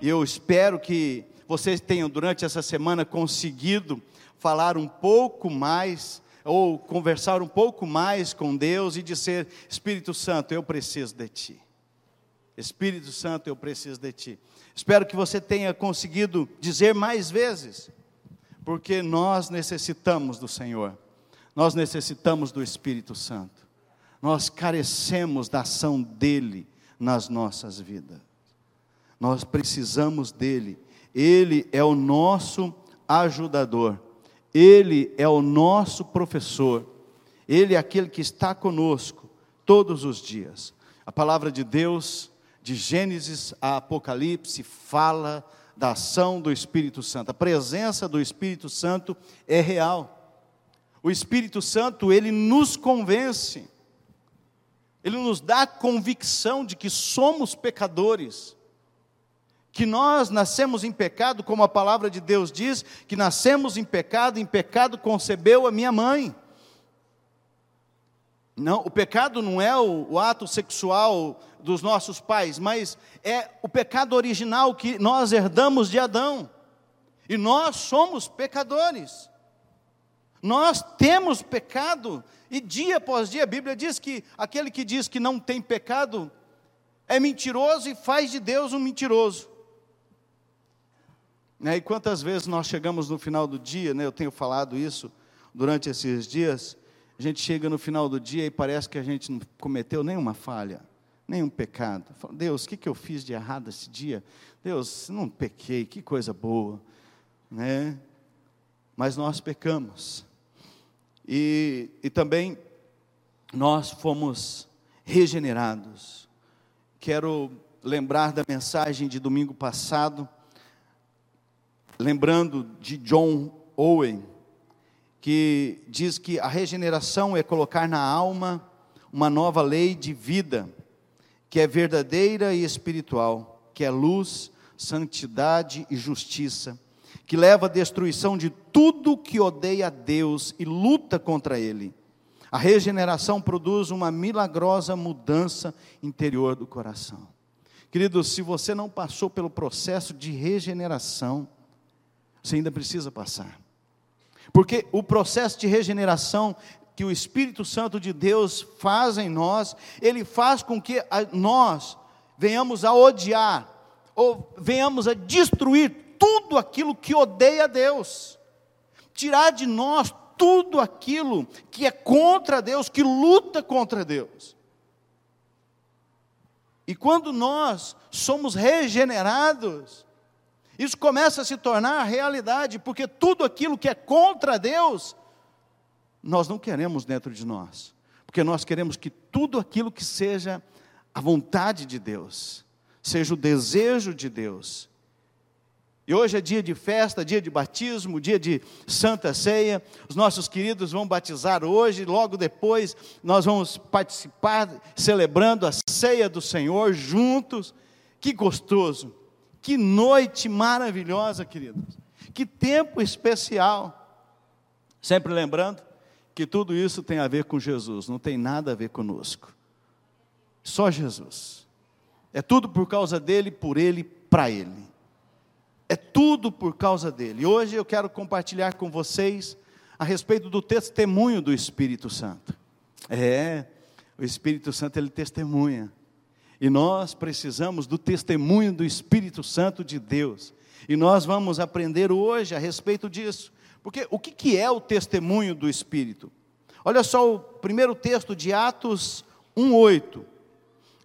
Eu espero que vocês tenham durante essa semana conseguido falar um pouco mais ou conversar um pouco mais com Deus e dizer: Espírito Santo, eu preciso de Ti. Espírito Santo, eu preciso de Ti. Espero que você tenha conseguido dizer mais vezes, porque nós necessitamos do Senhor, nós necessitamos do Espírito Santo, nós carecemos da ação dEle nas nossas vidas, nós precisamos dEle, Ele é o nosso ajudador. Ele é o nosso professor, Ele é aquele que está conosco todos os dias. A palavra de Deus, de Gênesis a Apocalipse, fala da ação do Espírito Santo. A presença do Espírito Santo é real. O Espírito Santo, ele nos convence, ele nos dá a convicção de que somos pecadores que nós nascemos em pecado, como a palavra de Deus diz, que nascemos em pecado, em pecado concebeu a minha mãe. Não, o pecado não é o, o, ato sexual dos nossos pais, mas é o pecado original que nós herdamos de Adão. E nós somos pecadores. Nós temos pecado, e dia após dia a Bíblia diz que aquele que diz que não tem pecado é mentiroso e faz de Deus um mentiroso. Né, e quantas vezes nós chegamos no final do dia, né, eu tenho falado isso durante esses dias, a gente chega no final do dia e parece que a gente não cometeu nenhuma falha, nenhum pecado. Deus, o que, que eu fiz de errado esse dia? Deus, não pequei, que coisa boa. Né? Mas nós pecamos. E, e também nós fomos regenerados. Quero lembrar da mensagem de domingo passado lembrando de John Owen, que diz que a regeneração é colocar na alma uma nova lei de vida, que é verdadeira e espiritual, que é luz, santidade e justiça, que leva à destruição de tudo que odeia a Deus e luta contra Ele. A regeneração produz uma milagrosa mudança interior do coração. Queridos, se você não passou pelo processo de regeneração, você ainda precisa passar. Porque o processo de regeneração que o Espírito Santo de Deus faz em nós, ele faz com que nós venhamos a odiar, ou venhamos a destruir tudo aquilo que odeia Deus, tirar de nós tudo aquilo que é contra Deus, que luta contra Deus. E quando nós somos regenerados, isso começa a se tornar realidade, porque tudo aquilo que é contra Deus, nós não queremos dentro de nós, porque nós queremos que tudo aquilo que seja a vontade de Deus, seja o desejo de Deus. E hoje é dia de festa, dia de batismo, dia de santa ceia. Os nossos queridos vão batizar hoje, logo depois nós vamos participar celebrando a ceia do Senhor juntos. Que gostoso! Que noite maravilhosa, queridos. Que tempo especial. Sempre lembrando que tudo isso tem a ver com Jesus, não tem nada a ver conosco. Só Jesus. É tudo por causa dele, por ele, para ele. É tudo por causa dele. Hoje eu quero compartilhar com vocês a respeito do testemunho do Espírito Santo. É, o Espírito Santo ele testemunha. E nós precisamos do testemunho do Espírito Santo de Deus. E nós vamos aprender hoje a respeito disso. Porque o que, é o testemunho do Espírito? Olha só o primeiro texto de Atos 1,8.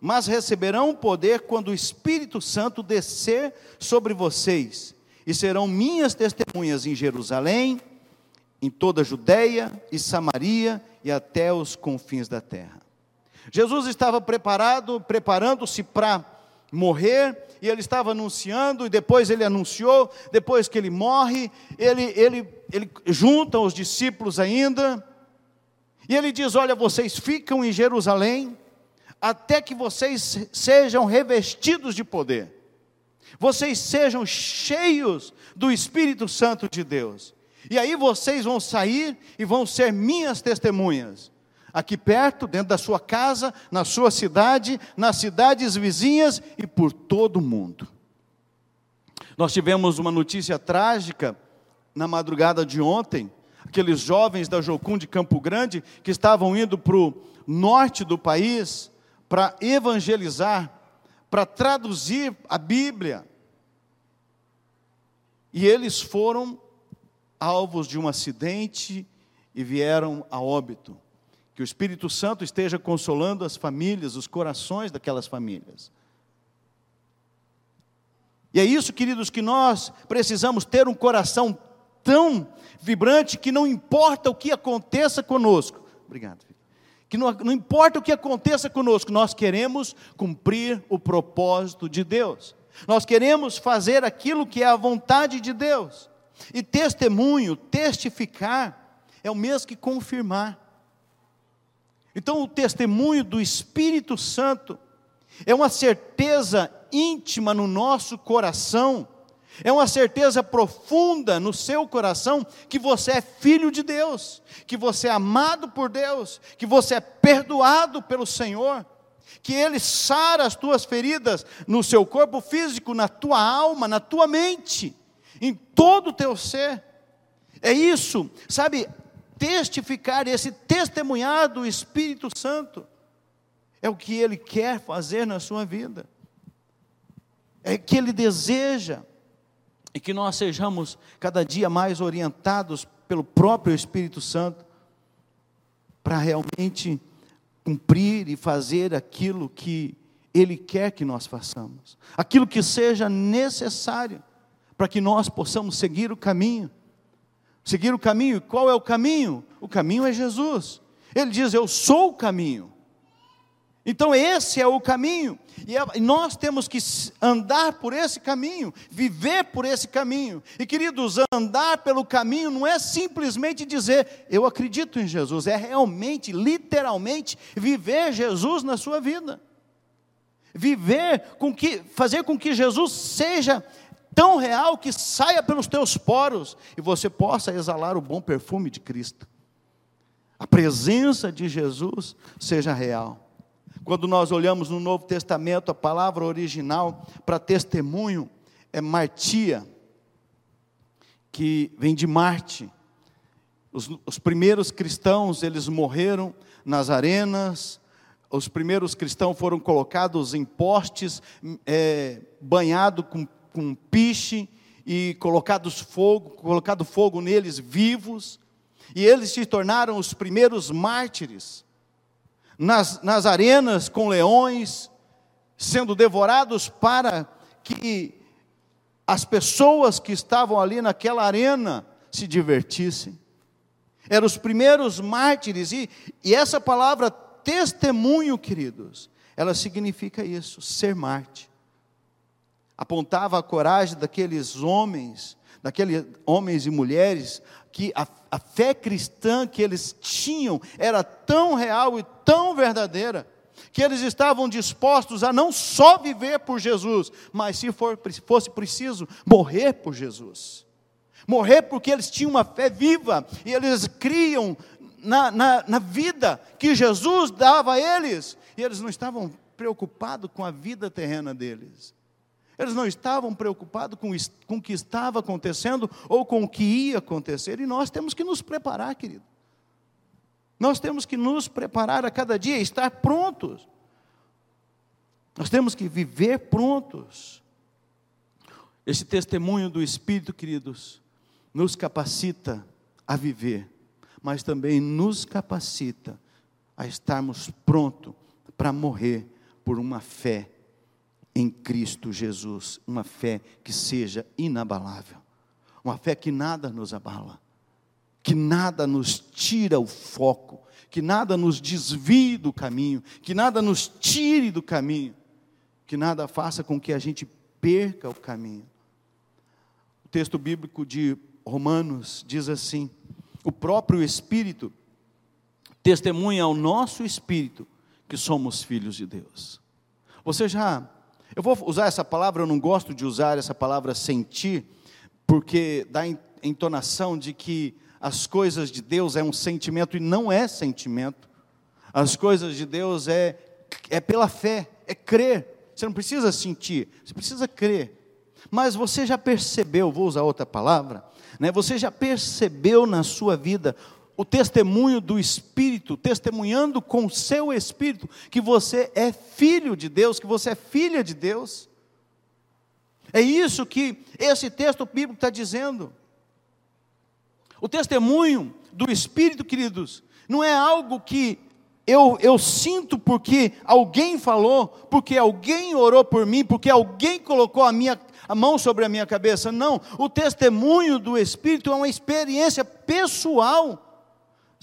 Mas receberão poder quando o Espírito Santo descer sobre vocês, e serão minhas testemunhas em Jerusalém, em toda a Judéia e Samaria e até os confins da terra. Jesus estava preparado, preparando-se para morrer, e ele estava anunciando, e depois ele anunciou, depois que ele morre, ele, ele, ele junta os discípulos ainda, e ele diz: Olha, vocês ficam em Jerusalém, até que vocês sejam revestidos de poder, vocês sejam cheios do Espírito Santo de Deus, e aí vocês vão sair e vão ser minhas testemunhas aqui perto, dentro da sua casa, na sua cidade, nas cidades vizinhas e por todo o mundo. Nós tivemos uma notícia trágica na madrugada de ontem, aqueles jovens da Jocum de Campo Grande que estavam indo para o norte do país para evangelizar, para traduzir a Bíblia. E eles foram alvos de um acidente e vieram a óbito. Que o Espírito Santo esteja consolando as famílias, os corações daquelas famílias. E é isso, queridos, que nós precisamos ter um coração tão vibrante que não importa o que aconteça conosco. Obrigado. Que não, não importa o que aconteça conosco, nós queremos cumprir o propósito de Deus. Nós queremos fazer aquilo que é a vontade de Deus. E testemunho, testificar, é o mesmo que confirmar. Então, o testemunho do Espírito Santo é uma certeza íntima no nosso coração, é uma certeza profunda no seu coração que você é filho de Deus, que você é amado por Deus, que você é perdoado pelo Senhor, que Ele sara as tuas feridas no seu corpo físico, na tua alma, na tua mente, em todo o teu ser. É isso, sabe, testificar, esse testemunhar do Espírito Santo, é o que Ele quer fazer na sua vida, é que Ele deseja, e que nós sejamos cada dia mais orientados pelo próprio Espírito Santo, para realmente cumprir e fazer aquilo que Ele quer que nós façamos, aquilo que seja necessário para que nós possamos seguir o caminho. Seguir o caminho, qual é o caminho? O caminho é Jesus. Ele diz: Eu sou o caminho. Então, esse é o caminho, e nós temos que andar por esse caminho, viver por esse caminho. E queridos, andar pelo caminho não é simplesmente dizer, eu acredito em Jesus, é realmente, literalmente, viver Jesus na sua vida. Viver com que, fazer com que Jesus seja tão real que saia pelos teus poros e você possa exalar o bom perfume de Cristo. A presença de Jesus seja real. Quando nós olhamos no Novo Testamento, a palavra original para testemunho é martia, que vem de Marte. Os, os primeiros cristãos, eles morreram nas arenas, os primeiros cristãos foram colocados em postes, é, banhados com com piche e colocados fogo, colocado fogo neles vivos, e eles se tornaram os primeiros mártires. Nas, nas arenas com leões, sendo devorados para que as pessoas que estavam ali naquela arena se divertissem. Eram os primeiros mártires, e, e essa palavra testemunho, queridos, ela significa isso, ser mártir apontava a coragem daqueles homens, daqueles homens e mulheres, que a, a fé cristã que eles tinham era tão real e tão verdadeira, que eles estavam dispostos a não só viver por Jesus, mas se for, fosse preciso, morrer por Jesus. Morrer porque eles tinham uma fé viva e eles criam na, na, na vida que Jesus dava a eles, e eles não estavam preocupados com a vida terrena deles. Eles não estavam preocupados com, com o que estava acontecendo ou com o que ia acontecer, e nós temos que nos preparar, querido. Nós temos que nos preparar a cada dia, estar prontos. Nós temos que viver prontos. Esse testemunho do Espírito, queridos, nos capacita a viver, mas também nos capacita a estarmos prontos para morrer por uma fé em Cristo Jesus, uma fé que seja inabalável, uma fé que nada nos abala, que nada nos tira o foco, que nada nos desvie do caminho, que nada nos tire do caminho, que nada faça com que a gente perca o caminho. O texto bíblico de Romanos diz assim: o próprio Espírito testemunha ao nosso espírito que somos filhos de Deus. Você já eu vou usar essa palavra, eu não gosto de usar essa palavra sentir, porque dá entonação de que as coisas de Deus é um sentimento e não é sentimento. As coisas de Deus é, é pela fé, é crer. Você não precisa sentir, você precisa crer. Mas você já percebeu, vou usar outra palavra, né? Você já percebeu na sua vida o testemunho do Espírito, testemunhando com o seu Espírito que você é filho de Deus, que você é filha de Deus? É isso que esse texto bíblico está dizendo. O testemunho do Espírito, queridos, não é algo que eu, eu sinto porque alguém falou, porque alguém orou por mim, porque alguém colocou a, minha, a mão sobre a minha cabeça. Não, o testemunho do Espírito é uma experiência pessoal,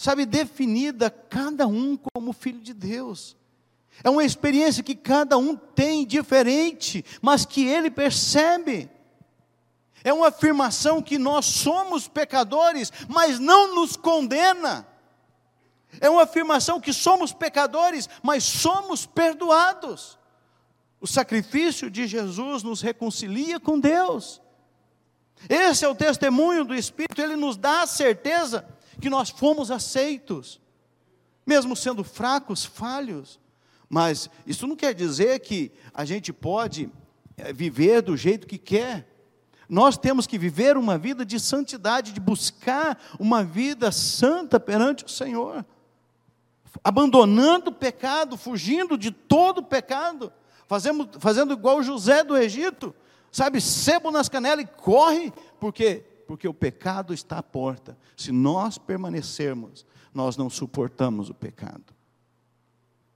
sabe, definida cada um como filho de Deus. É uma experiência que cada um tem diferente, mas que ele percebe. É uma afirmação que nós somos pecadores, mas não nos condena. É uma afirmação que somos pecadores, mas somos perdoados. O sacrifício de Jesus nos reconcilia com Deus. Esse é o testemunho do Espírito, ele nos dá a certeza que nós fomos aceitos, mesmo sendo fracos, falhos. Mas isso não quer dizer que a gente pode eh, viver do jeito que quer. Nós temos que viver uma vida de santidade, de buscar uma vida santa perante o Senhor abandonando o pecado, fugindo de todo o pecado, fazendo, fazendo igual José do Egito, sabe, sebo nas canelas e corre, por quê? Porque o pecado está à porta. Se nós permanecermos, nós não suportamos o pecado,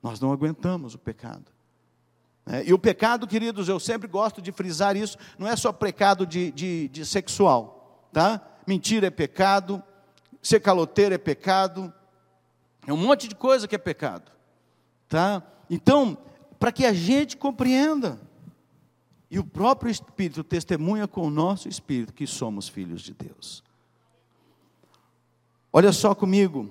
nós não aguentamos o pecado. É, e o pecado, queridos, eu sempre gosto de frisar isso, não é só pecado de, de, de sexual, tá? Mentira é pecado, ser caloteiro é pecado, é um monte de coisa que é pecado. Tá? Então, para que a gente compreenda, e o próprio Espírito testemunha com o nosso Espírito que somos filhos de Deus. Olha só comigo,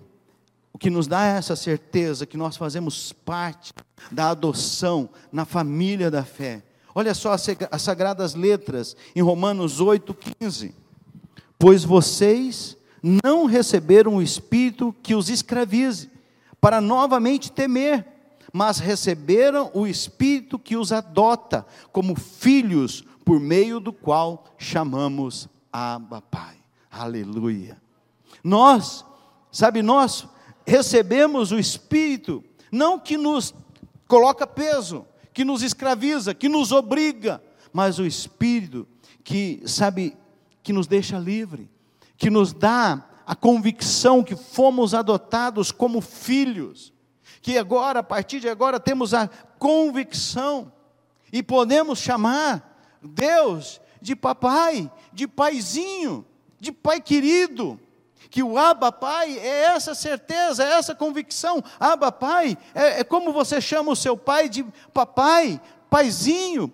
o que nos dá essa certeza que nós fazemos parte da adoção na família da fé. Olha só as sagradas letras em Romanos 8,15. Pois vocês não receberam o espírito que os escravize, para novamente temer, mas receberam o espírito que os adota como filhos, por meio do qual chamamos Abba Pai. Aleluia. Nós, sabe, nós recebemos o espírito não que nos coloca peso, que nos escraviza, que nos obriga, mas o espírito que, sabe, que nos deixa livre, que nos dá a convicção que fomos adotados como filhos, que agora, a partir de agora, temos a convicção e podemos chamar Deus de papai, de paizinho, de pai querido. Que o Abba Pai é essa certeza, é essa convicção. Abba Pai é, é como você chama o seu pai de papai, paizinho.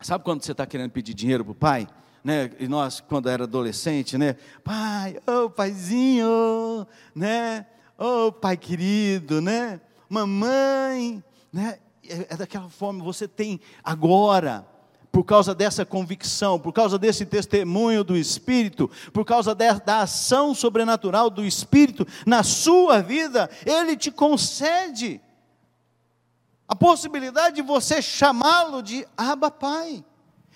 Sabe quando você está querendo pedir dinheiro para o pai? né? E nós, quando era adolescente, né? Pai, ô oh, paizinho, né? Oh, pai querido, né? Mamãe, né? É, é daquela forma, você tem agora, por causa dessa convicção, por causa desse testemunho do Espírito, por causa de, da ação sobrenatural do Espírito na sua vida, Ele te concede a possibilidade de você chamá-lo de Abba Pai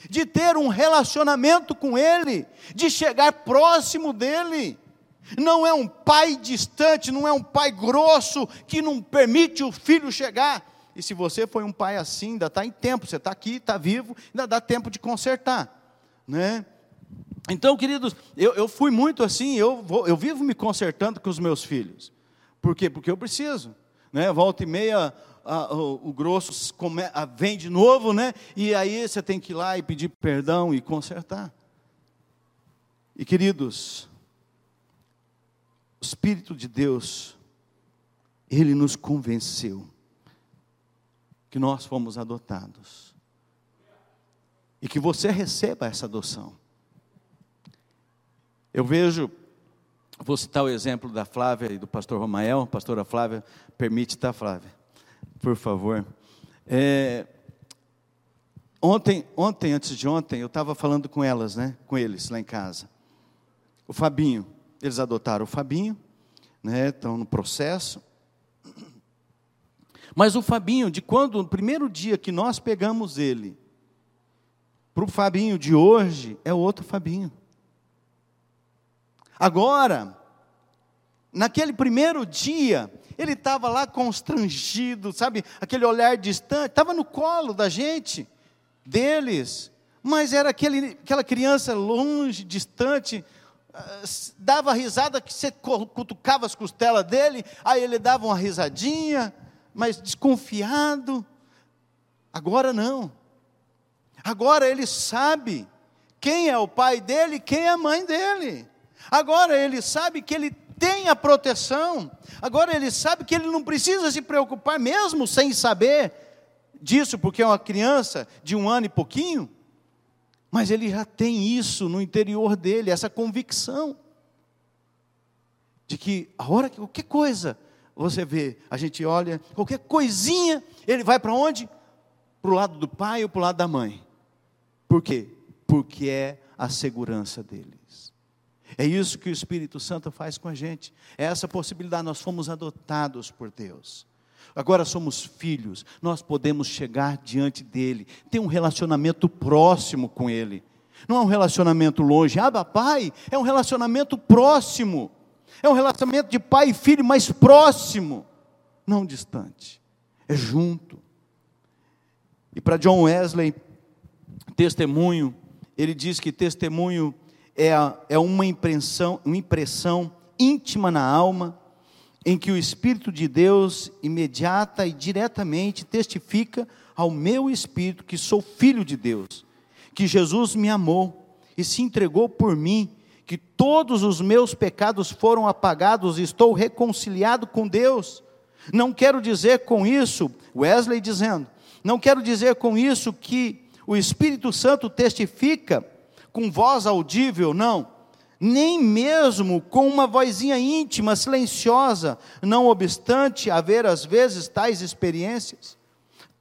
de ter um relacionamento com Ele, de chegar próximo dEle. Não é um pai distante, não é um pai grosso que não permite o filho chegar. E se você foi um pai assim, ainda está em tempo, você está aqui, está vivo, ainda dá tempo de consertar. Né? Então, queridos, eu, eu fui muito assim, eu, vou, eu vivo me consertando com os meus filhos. Por quê? Porque eu preciso. Né? Volta e meia, a, o, o, grosso come, a, vem de novo, né? E aí você tem que ir lá e pedir perdão e consertar. E queridos, Espírito de Deus, Ele nos convenceu que nós fomos adotados. E que você receba essa adoção. Eu vejo, vou citar o exemplo da Flávia e do pastor Romael, pastora Flávia, permite, tá, Flávia? por favor. É, ontem, ontem, antes de ontem, eu estava falando com elas, né? Com eles lá em casa. O Fabinho, eles adotaram o Fabinho, né? Estão no processo. Mas o Fabinho, de quando, no primeiro dia que nós pegamos ele, Para o Fabinho de hoje é outro Fabinho. Agora, naquele primeiro dia, ele estava lá constrangido, sabe? Aquele olhar distante, estava no colo da gente, deles, mas era aquele, aquela criança longe, distante, dava risada que você cutucava as costelas dele, aí ele dava uma risadinha, mas desconfiado. Agora não. Agora ele sabe quem é o pai dele, quem é a mãe dele. Agora ele sabe que ele tem a proteção. Agora ele sabe que ele não precisa se preocupar, mesmo sem saber disso, porque é uma criança de um ano e pouquinho. Mas ele já tem isso no interior dele, essa convicção. De que a hora que qualquer coisa você vê, a gente olha, qualquer coisinha, ele vai para onde? Para o lado do pai ou para o lado da mãe. Por quê? Porque é a segurança deles. É isso que o Espírito Santo faz com a gente. É essa possibilidade. Nós fomos adotados por Deus. Agora somos filhos, nós podemos chegar diante dele, ter um relacionamento próximo com ele. Não é um relacionamento longe, ah, pai, é um relacionamento próximo. É um relacionamento de pai e filho mais próximo, não distante. É junto. E para John Wesley, testemunho, ele diz que testemunho é, é uma, impressão, uma impressão íntima na alma, em que o Espírito de Deus imediata e diretamente testifica ao meu espírito que sou filho de Deus, que Jesus me amou e se entregou por mim, que todos os meus pecados foram apagados e estou reconciliado com Deus. Não quero dizer com isso, Wesley dizendo, não quero dizer com isso que o Espírito Santo testifica com voz audível, não. Nem mesmo com uma vozinha íntima, silenciosa, não obstante haver às vezes tais experiências.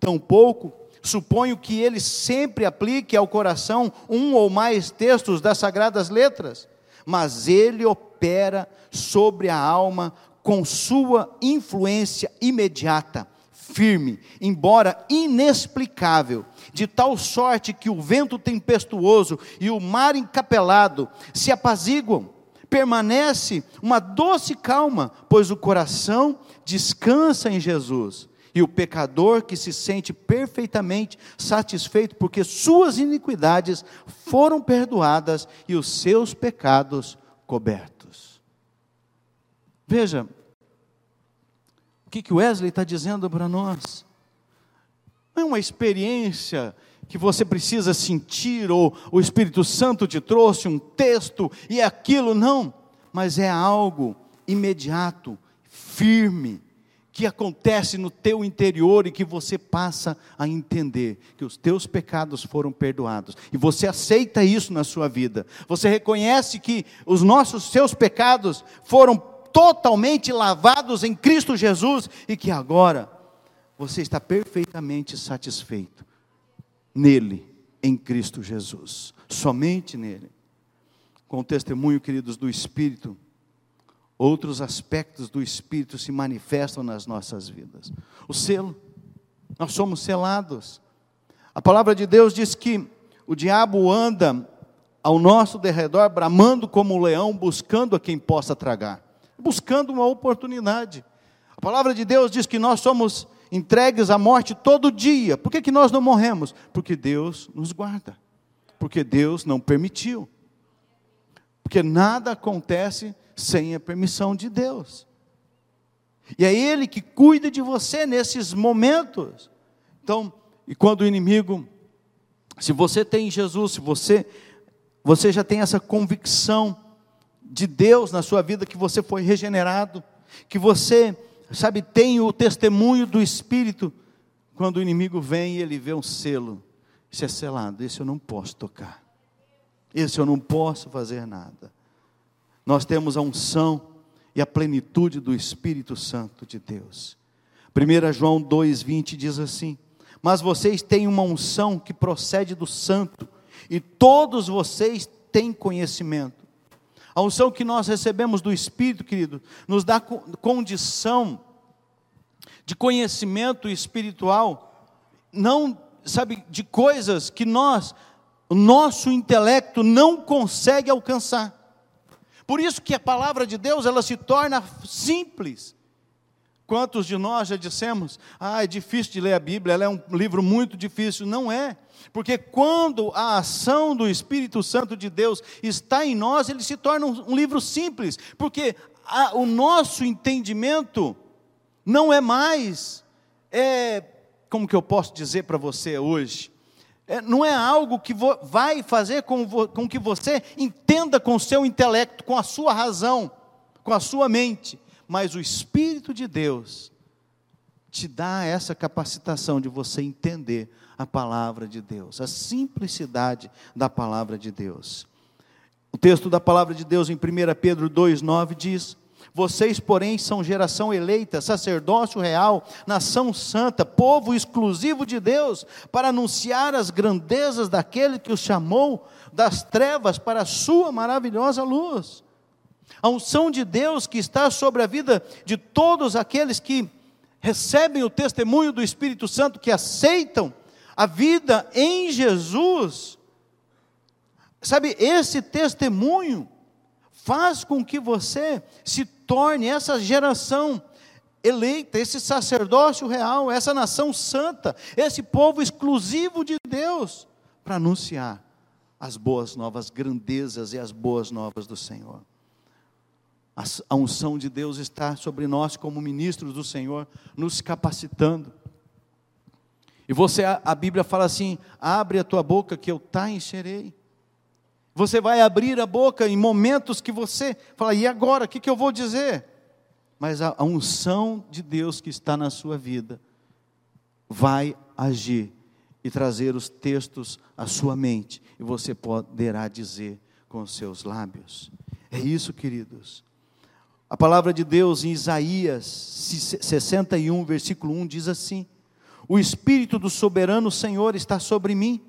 Tampouco suponho que ele sempre aplique ao coração um ou mais textos das sagradas letras, mas ele opera sobre a alma com sua influência imediata, firme, embora inexplicável, de tal sorte que o vento tempestuoso e o mar encapelado se apaziguam. Permanece uma doce calma, pois o coração descansa em Jesus. E o pecador que se sente perfeitamente satisfeito, porque suas iniquidades foram perdoadas e os seus pecados cobertos. Veja, que, que Wesley está dizendo para nós? Não é uma experiência que você precisa sentir, ou o Espírito Santo te trouxe um texto e aquilo, não, mas é algo imediato, firme, que acontece no teu interior e que você passa a entender que os teus pecados foram perdoados. E você aceita isso na sua vida. Você reconhece que os nossos seus pecados foram totalmente lavados em Cristo Jesus e que agora você está perfeitamente satisfeito nele, em Cristo Jesus, somente nele. Com o testemunho, queridos, do Espírito, outros aspectos do Espírito se manifestam nas nossas vidas. O selo, nós somos selados. A palavra de Deus diz que o diabo anda ao nosso derredor, bramando como um leão, buscando a quem possa tragar buscando uma oportunidade. A palavra de Deus diz que nós somos entregues à morte todo dia. Por que, que nós não morremos? Porque Deus nos guarda. Porque Deus não permitiu. Porque nada acontece sem a permissão de Deus. E é Ele que cuida de você nesses momentos. Então, e quando o inimigo, se você tem Jesus, se você, você já tem essa convicção de Deus na sua vida, que você foi regenerado, que você, sabe, tem o testemunho do Espírito. Quando o inimigo vem e ele vê um selo, isso é selado, esse eu não posso tocar, esse eu não posso fazer nada. Nós temos a unção e a plenitude do Espírito Santo de Deus. 1 João 2,20 diz assim: Mas vocês têm uma unção que procede do Santo, e todos vocês têm conhecimento. A unção que nós recebemos do Espírito, querido, nos dá condição de conhecimento espiritual, não, sabe, de coisas que nós o nosso intelecto não consegue alcançar. Por isso que a palavra de Deus, ela se torna simples. Quantos de nós já dissemos, ah, é difícil de ler a Bíblia, ela é um livro muito difícil. Não é, porque quando a ação do Espírito Santo de Deus está em nós, ele se torna um, livro simples, porque a, o nosso entendimento não é mais, é, como que eu posso dizer para você hoje? É, não é algo que vo, vai fazer com, vo, com que você entenda com o seu intelecto, com a sua razão, com a sua mente mas o Espírito de Deus te dá essa capacitação de você entender a palavra de Deus, a simplicidade da palavra de Deus. O texto da palavra de Deus em 1 Pedro 2,9 diz: Vocês, porém, são geração eleita, sacerdócio real, nação santa, povo exclusivo de Deus, para anunciar as grandezas daquele que os chamou das trevas para a sua maravilhosa luz. A unção de Deus que está sobre a vida de todos aqueles que recebem o testemunho do Espírito Santo, que aceitam a vida em Jesus. Sabe, esse testemunho faz com que você se torne essa geração eleita, esse sacerdócio real, essa nação santa, esse povo exclusivo de Deus, para anunciar as boas novas, grandezas e as boas novas do Senhor. A unção de Deus está sobre nós como ministros do Senhor, nos capacitando. E você, a Bíblia fala assim: abre a tua boca que eu tá encherei. Você vai abrir a boca em momentos que você fala, e agora, o que, que eu vou dizer? Mas a, a unção de Deus que está na sua vida vai agir e trazer os textos à sua mente, e você poderá dizer com os seus lábios. É isso, queridos. A palavra de Deus em Isaías 61, versículo 1 diz assim: O Espírito do soberano Senhor está sobre mim,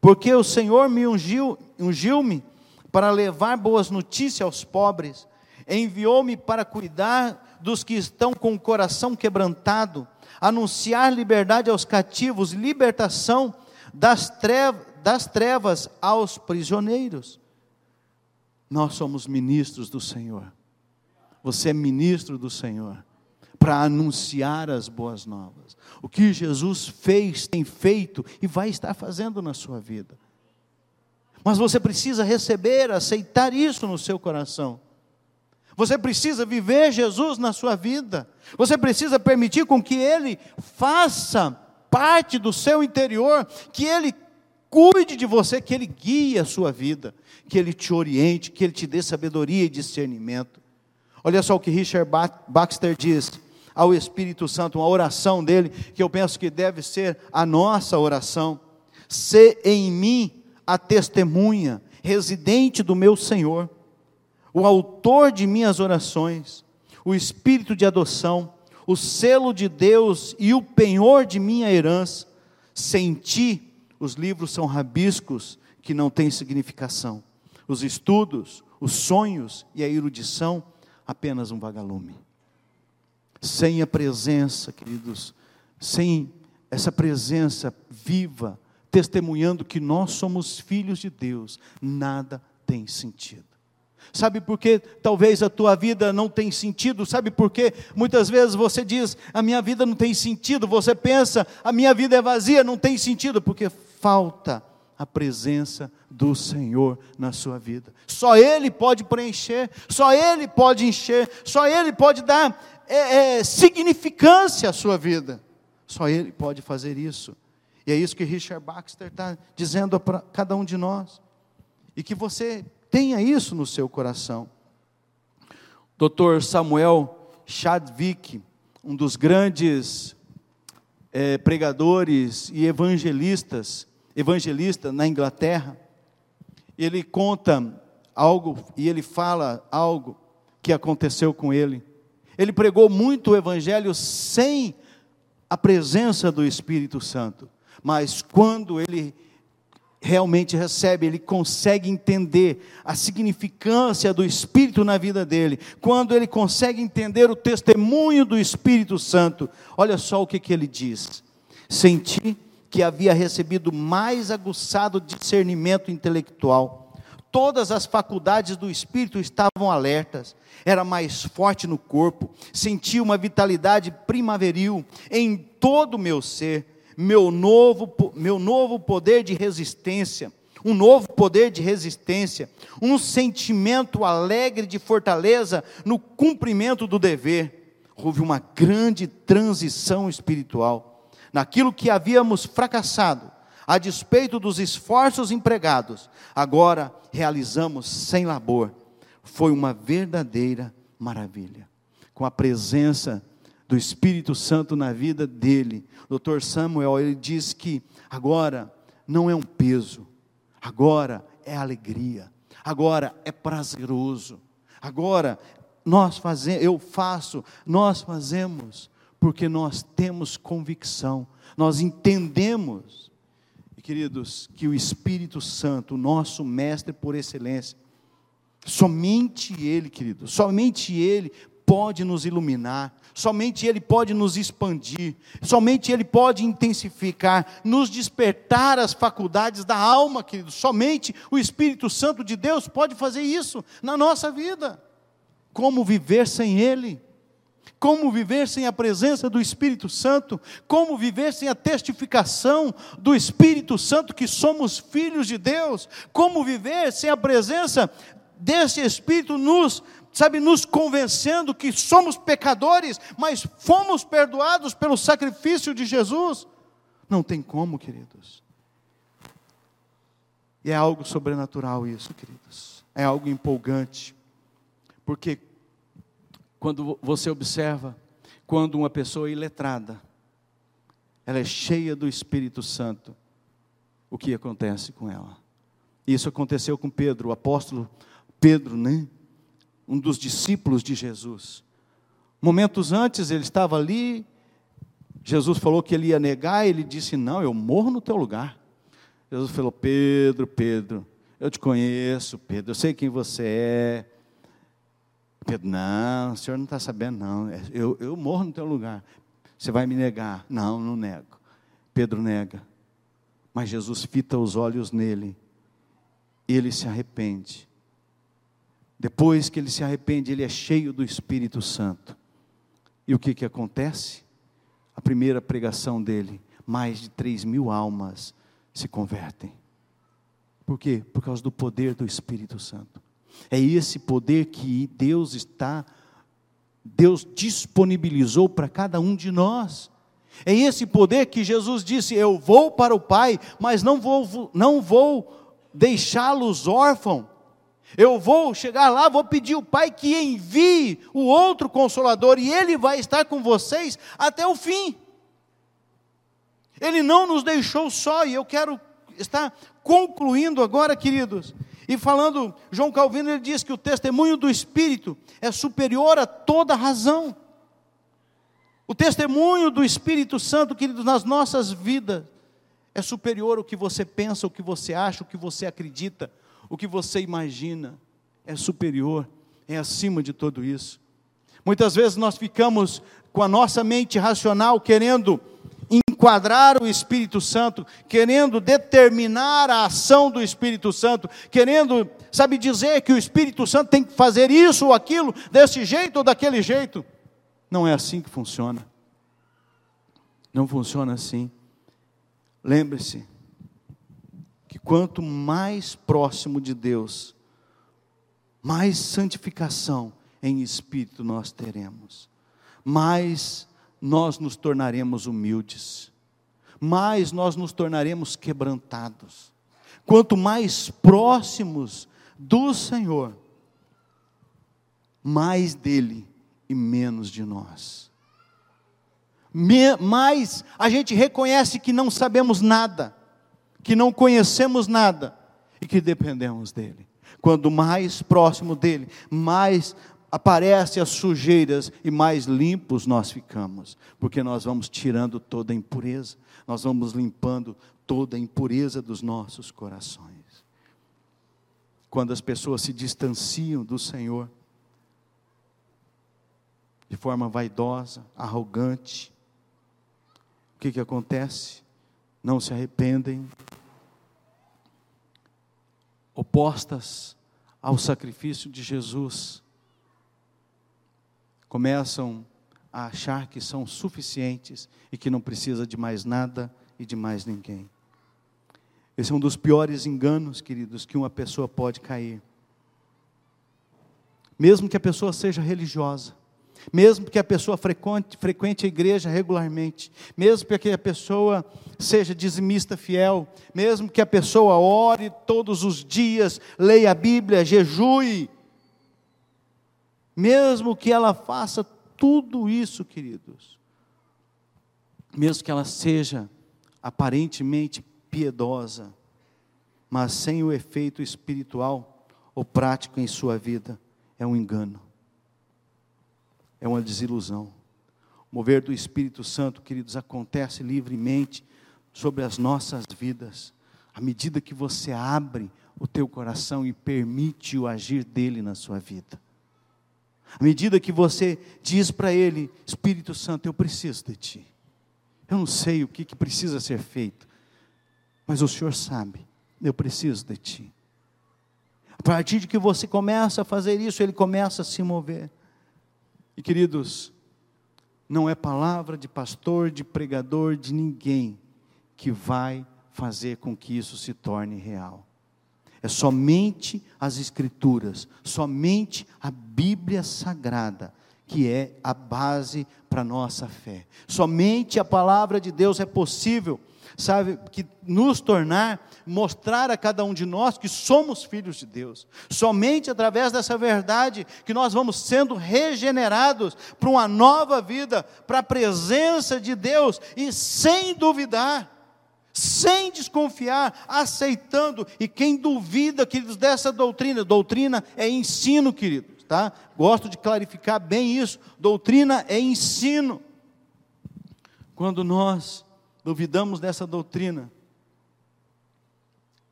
porque o Senhor me ungiu, ungiu-me para levar boas notícias aos pobres, enviou-me para cuidar dos que estão com o coração quebrantado, anunciar liberdade aos cativos, libertação das trevas, das trevas aos prisioneiros. Nós somos ministros do Senhor. Você é ministro do Senhor para anunciar as boas novas. O que Jesus fez, tem feito e vai estar fazendo na sua vida. Mas você precisa receber, aceitar isso no seu coração. Você precisa viver Jesus na sua vida. Você precisa permitir com que Ele faça parte do seu interior, que Ele cuide de você, que Ele guie a sua vida, que Ele te oriente, que Ele te dê sabedoria e discernimento. Olha só o que Richard Baxter diz ao Espírito Santo, uma oração dele, que eu penso que deve ser a nossa oração. Se em mim a testemunha, residente do meu Senhor, o autor de minhas orações, o espírito de adoção, o selo de Deus e o penhor de minha herança. Sem ti, os livros são rabiscos que não têm significação. Os estudos, os sonhos e a erudição apenas um vagalume. Sem a presença, queridos, sem essa presença viva, testemunhando que nós somos filhos de Deus, nada tem sentido. Sabe por que talvez a tua vida não tem sentido? Sabe por que muitas vezes você diz, a minha vida não tem sentido? Você pensa, a minha vida é vazia, não tem sentido, porque falta a presença do Senhor na sua vida. Só Ele pode preencher, só Ele pode encher, só Ele pode dar é, é, significância à sua vida. Só Ele pode fazer isso. E é isso que Richard Baxter está dizendo para cada um de nós. E que você tenha isso no seu coração. Dr. Samuel Chadwick, um dos grandes é, pregadores e evangelistas, evangelista na Inglaterra, ele conta algo e ele fala algo que aconteceu com ele. Ele pregou muito o evangelho sem a presença do Espírito Santo, mas quando ele realmente recebe, ele consegue entender a significância do Espírito na vida dele, quando ele consegue entender o testemunho do Espírito Santo, olha só o que, que ele diz: Senti que havia recebido mais aguçado discernimento intelectual. Todas as faculdades do espírito estavam alertas, era mais forte no corpo, sentia uma vitalidade primaveril em todo o meu ser, meu novo, meu novo poder de resistência um novo poder de resistência, um sentimento alegre de fortaleza no cumprimento do dever. Houve uma grande transição espiritual. Naquilo que havíamos fracassado, a despeito dos esforços empregados, agora realizamos sem labor. Foi uma verdadeira maravilha. Com a presença do Espírito Santo na vida dele, Dr. Samuel, ele diz que agora não é um peso, Agora é alegria. Agora é prazeroso. Agora nós fazemos, eu faço, nós fazemos porque nós temos convicção, nós entendemos, e queridos, que o Espírito Santo, nosso mestre por excelência, somente Ele, queridos, somente Ele pode nos iluminar, somente Ele pode nos expandir, somente Ele pode intensificar, nos despertar as faculdades da alma, querido. Somente o Espírito Santo de Deus pode fazer isso na nossa vida. Como viver sem Ele? Como viver sem a presença do Espírito Santo? Como viver sem a testificação do Espírito Santo que somos filhos de Deus? Como viver sem a presença desse Espírito nos sabe, nos convencendo que somos pecadores, mas fomos perdoados pelo sacrifício de Jesus. Não tem como, queridos. E é algo sobrenatural isso, queridos. É algo empolgante. Porque quando você observa, quando uma pessoa é iletrada, ela é cheia do Espírito Santo, o que acontece com ela? Isso aconteceu com Pedro, o apóstolo Pedro, né? um dos discípulos de Jesus. Momentos antes ele estava ali, Jesus falou que ele ia negar, ele disse: Não, eu morro no teu lugar. Jesus falou: Pedro, Pedro, eu te conheço, Pedro, eu sei quem você é. Pedro, não, o senhor não está sabendo, não. É, eu, eu morro no teu lugar. Você vai me negar? Não, não nego. Pedro nega. Mas Jesus fita os olhos nele. Ele se arrepende. Depois que ele se arrepende, ele é cheio do Espírito Santo. E o que, que acontece? A primeira pregação dele, mais de 3 mil almas se convertem. Por quê? Por causa do poder do Espírito Santo. É esse poder que Deus está, Deus disponibilizou para cada um de nós. É esse poder que Jesus disse: Eu vou para o Pai, mas não vou, não vou deixá-los órfãos. Eu vou chegar lá, vou pedir o Pai que envie o outro consolador e ele vai estar com vocês até o fim. Ele não nos deixou só e eu quero estar concluindo agora, queridos. E falando, João Calvino ele diz que o testemunho do Espírito é superior a toda razão. O testemunho do Espírito Santo, queridos, nas nossas vidas é superior ao que você pensa, o que você acha, o que você acredita o que você imagina é superior, é acima de tudo isso. Muitas vezes nós ficamos com a nossa mente racional querendo enquadrar o Espírito Santo, querendo determinar a ação do Espírito Santo, querendo, sabe, dizer que o Espírito Santo tem que fazer isso ou aquilo, desse jeito ou daquele jeito. Não é assim que funciona. Não funciona assim. Lembre-se, que quanto mais próximo de Deus, mais santificação em espírito nós teremos, mais nós nos tornaremos humildes, mais nós nos tornaremos quebrantados. Quanto mais próximos do Senhor, mais dele e menos de nós. mais a gente reconhece que não sabemos nada que não conhecemos nada e que dependemos dele. Quando mais próximo dele, mais aparecem as sujeiras e mais limpos nós ficamos, porque nós vamos tirando toda a impureza, nós vamos limpando toda a impureza dos nossos corações. Quando as pessoas se distanciam do Senhor, de forma vaidosa, arrogante, o que, que acontece? não se arrependem, opostas ao sacrifício de Jesus, começam a achar que são suficientes e que não precisa de mais nada e de mais ninguém. Esse é um dos piores enganos, queridos, que uma pessoa pode cair. Mesmo que a pessoa seja religiosa, mesmo que a pessoa frequente, frequente a igreja regularmente, mesmo que a pessoa seja dizimista fiel, mesmo que a pessoa ore todos os dias, leia a Bíblia, jejue, mesmo que ela faça tudo isso, queridos, mesmo que ela seja aparentemente piedosa, mas sem o efeito espiritual ou prático em sua vida, é um engano é uma desilusão. O mover do Espírito Santo, queridos, acontece livremente sobre as nossas vidas, à medida que você abre o teu coração e permite o agir dele na sua vida. À medida que você diz para ele, Espírito Santo, eu preciso de ti. Eu não sei o que, que precisa ser feito, mas o Senhor sabe, eu preciso de ti. A partir de que você começa a fazer isso, ele começa a se mover. E queridos, não é palavra de pastor, de pregador, de ninguém que vai fazer com que isso se torne real. É somente as Escrituras, somente a Bíblia Sagrada, que é a base para a nossa fé. Somente a palavra de Deus é possível sabe, que nos tornar, mostrar a cada um de nós que somos filhos de Deus. Somente através dessa verdade que nós vamos sendo regenerados para uma nova vida, para a presença de Deus e sem duvidar sem desconfiar, aceitando. E quem duvida, queridos, dessa doutrina, doutrina é ensino, queridos, tá? Gosto de clarificar bem isso. Doutrina é ensino. Quando nós duvidamos dessa doutrina,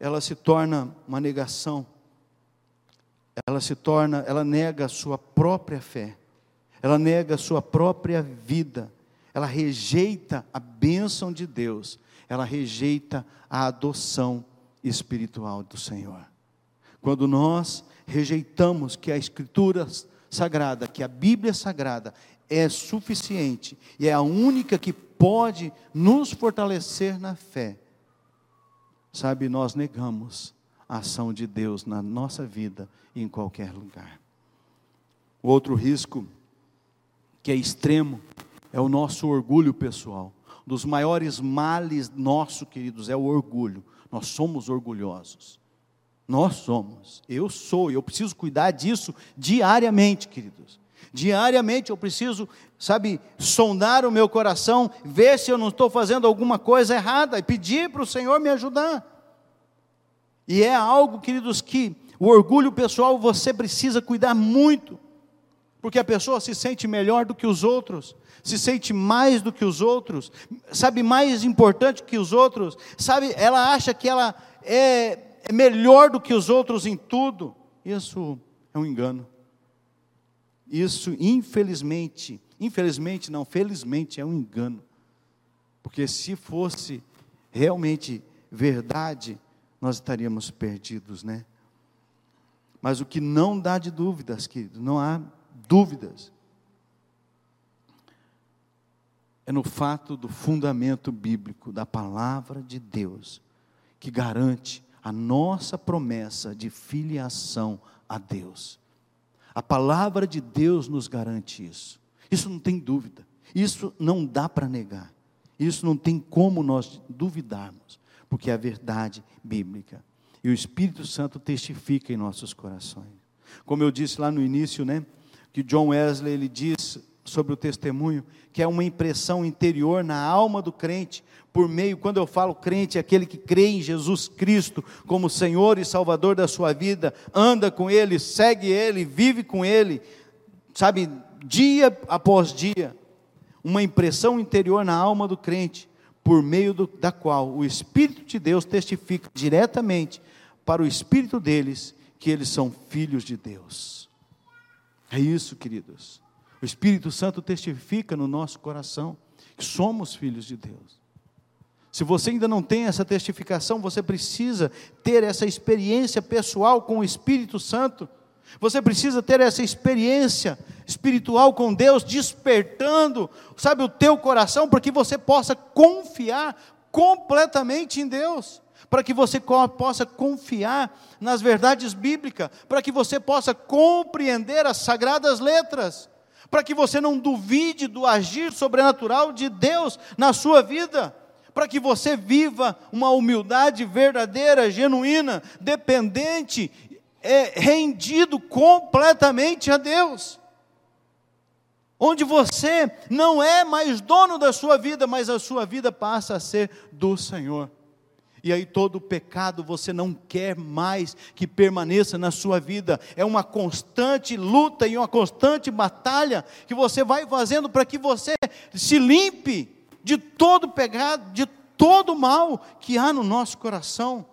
ela se torna uma negação, ela se torna, ela nega a sua própria fé, ela nega a sua própria vida, ela rejeita a bênção de Deus, ela rejeita a adoção espiritual do Senhor. Quando nós rejeitamos que a Escritura Sagrada, que a Bíblia Sagrada é suficiente e é a única que pode nos fortalecer na fé. Sabe, nós negamos a ação de Deus na nossa vida e em qualquer lugar. O outro risco, que é extremo, é o nosso orgulho pessoal. Dos maiores males nosso, queridos, é o orgulho. Nós somos orgulhosos. Nós somos. Eu sou, eu preciso cuidar disso diariamente, queridos. Diariamente eu preciso, sabe, sondar o meu coração, ver se eu não estou fazendo alguma coisa errada e pedir para o Senhor me ajudar. E é algo, queridos, que o orgulho pessoal você precisa cuidar muito, porque a pessoa se sente melhor do que os outros, se sente mais do que os outros, sabe, mais importante que os outros, sabe, ela acha que ela é, é melhor do que os outros em tudo. Isso é um engano. Isso, infelizmente, infelizmente não, felizmente é um engano. Porque se fosse realmente verdade, nós estaríamos perdidos, né? Mas o que não dá de dúvidas, querido, não há dúvidas, é no fato do fundamento bíblico da palavra de Deus, que garante a nossa promessa de filiação a Deus. A palavra de Deus nos garante isso. Isso não tem dúvida. Isso não dá para negar. Isso não tem como nós duvidarmos, porque é a verdade bíblica. E o Espírito Santo testifica em nossos corações. Como eu disse lá no início, né, que John Wesley ele diz sobre o testemunho, que é uma impressão interior na alma do crente, por meio, quando eu falo crente, é aquele que crê em Jesus Cristo como Senhor e Salvador da sua vida, anda com Ele, segue Ele, vive com Ele, sabe, dia após dia, uma impressão interior na alma do crente, por meio do, da qual o Espírito de Deus testifica diretamente para o Espírito deles que eles são filhos de Deus. É isso, queridos. O Espírito Santo testifica no nosso coração que somos filhos de Deus. Se você ainda não tem essa testificação, você precisa ter essa experiência pessoal com o Espírito Santo. Você precisa ter essa experiência espiritual com Deus, despertando, sabe, o teu coração, para que você possa confiar completamente em Deus, para que você possa confiar nas verdades bíblicas, para que você possa compreender as sagradas letras, para que você não duvide do agir sobrenatural de Deus na sua vida para que você viva uma humildade verdadeira, genuína, dependente é, rendido completamente a Deus. Onde você não é mais dono da sua vida, mas a sua vida passa a ser do Senhor. E aí todo o pecado você não quer mais que permaneça na sua vida. É uma constante luta e uma constante batalha que você vai fazendo para que você se limpe de todo pecado, de todo mal que há no nosso coração.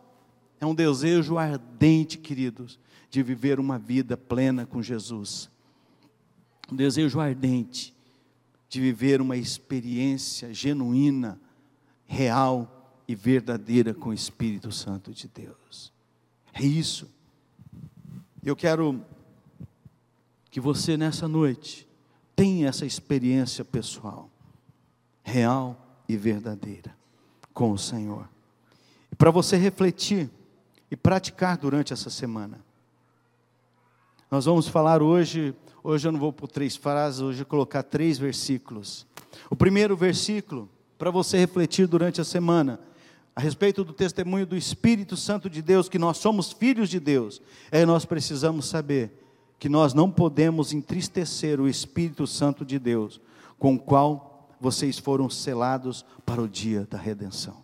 É um desejo ardente, queridos, de viver uma vida plena com Jesus. Um desejo ardente de viver uma experiência genuína, real e verdadeira com o Espírito Santo de Deus. É isso. Eu quero que você nessa noite tenha essa experiência pessoal, real e verdadeira com o Senhor. Para você refletir e praticar durante essa semana. Nós vamos falar hoje, hoje eu não vou por três frases, hoje eu vou colocar três versículos. O primeiro versículo, para você refletir durante a semana, a respeito do testemunho do Espírito Santo de Deus, que nós somos filhos de Deus, é nós precisamos saber que nós não podemos entristecer o Espírito Santo de Deus, com o qual vocês foram selados para o dia da redenção.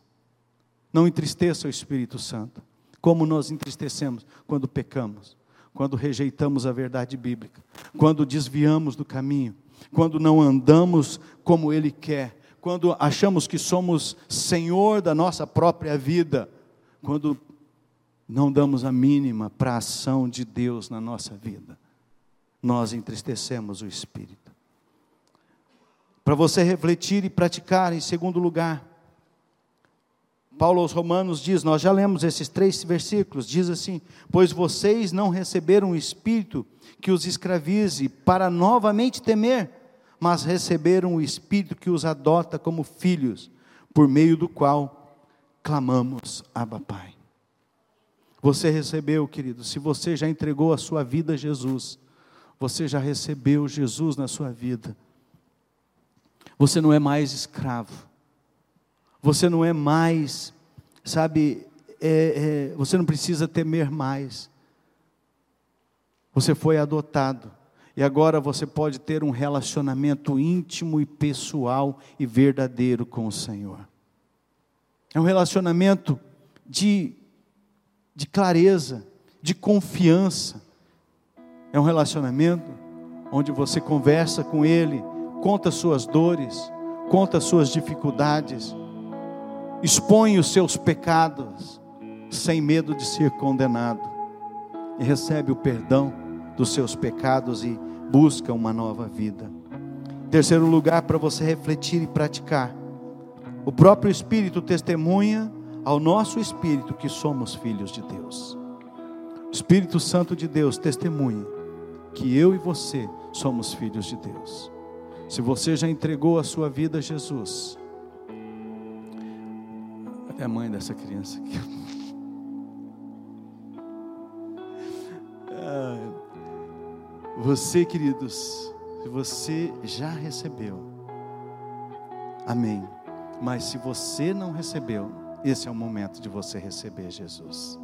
Não entristeça o Espírito Santo como nós entristecemos quando pecamos, quando rejeitamos a verdade bíblica, quando desviamos do caminho, quando não andamos como Ele quer, quando achamos que somos senhor da nossa própria vida, quando não damos a mínima para a ação de Deus na nossa vida, nós entristecemos o Espírito. Para você refletir e praticar, em segundo lugar, Paulo aos Romanos diz, nós já lemos esses três versículos, diz assim: Pois vocês não receberam o espírito que os escravize para novamente temer, mas receberam o espírito que os adota como filhos, por meio do qual clamamos, Abba Pai. Você recebeu, querido, se você já entregou a sua vida a Jesus, você já recebeu Jesus na sua vida. Você não é mais escravo você não é mais, sabe, é, é, você não precisa temer mais. Você foi adotado. E agora você pode ter um relacionamento íntimo e pessoal e verdadeiro com o Senhor. É um relacionamento de, de clareza, de confiança. É um relacionamento onde você conversa com Ele, conta suas dores, conta suas dificuldades expõe os seus pecados, sem medo de ser condenado, e recebe o perdão dos seus pecados e busca uma nova vida. Terceiro lugar, para você refletir e praticar, o próprio Espírito testemunha ao nosso espírito que somos filhos de Deus. O Espírito Santo de Deus testemunha que eu e você somos filhos de Deus. Se você já entregou a sua vida a Jesus, Cadê a mãe dessa criança aqui? Você, queridos, se você já recebeu, amém. Mas se você não recebeu, esse é o momento de você receber Jesus.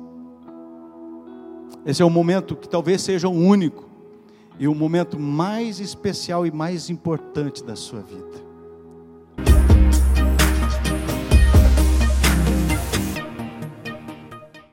Esse é o momento que talvez seja o único e o momento mais especial e mais importante da sua vida.